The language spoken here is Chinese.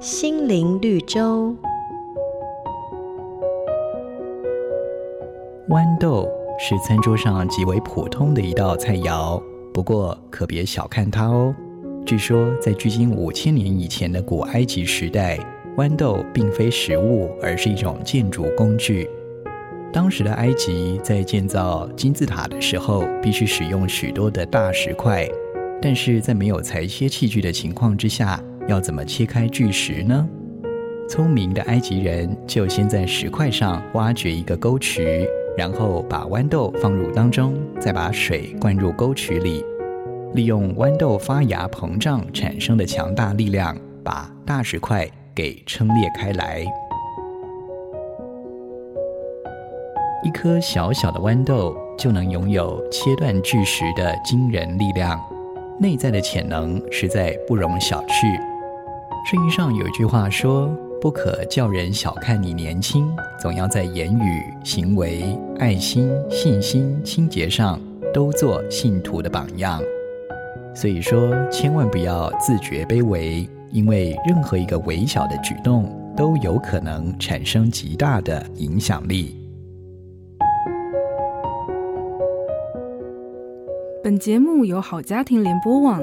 心灵绿洲。豌豆是餐桌上极为普通的一道菜肴，不过可别小看它哦。据说，在距今五千年以前的古埃及时代，豌豆并非食物，而是一种建筑工具。当时的埃及在建造金字塔的时候，必须使用许多的大石块。但是在没有裁切器具的情况之下，要怎么切开巨石呢？聪明的埃及人就先在石块上挖掘一个沟渠，然后把豌豆放入当中，再把水灌入沟渠里，利用豌豆发芽膨胀产生的强大力量，把大石块给撑裂开来。一颗小小的豌豆就能拥有切断巨石的惊人力量，内在的潜能实在不容小觑。圣经上有一句话说：“不可叫人小看你年轻，总要在言语、行为、爱心、信心、清洁上都做信徒的榜样。”所以说，千万不要自觉卑微，因为任何一个微小的举动都有可能产生极大的影响力。本节目由好家庭联播网、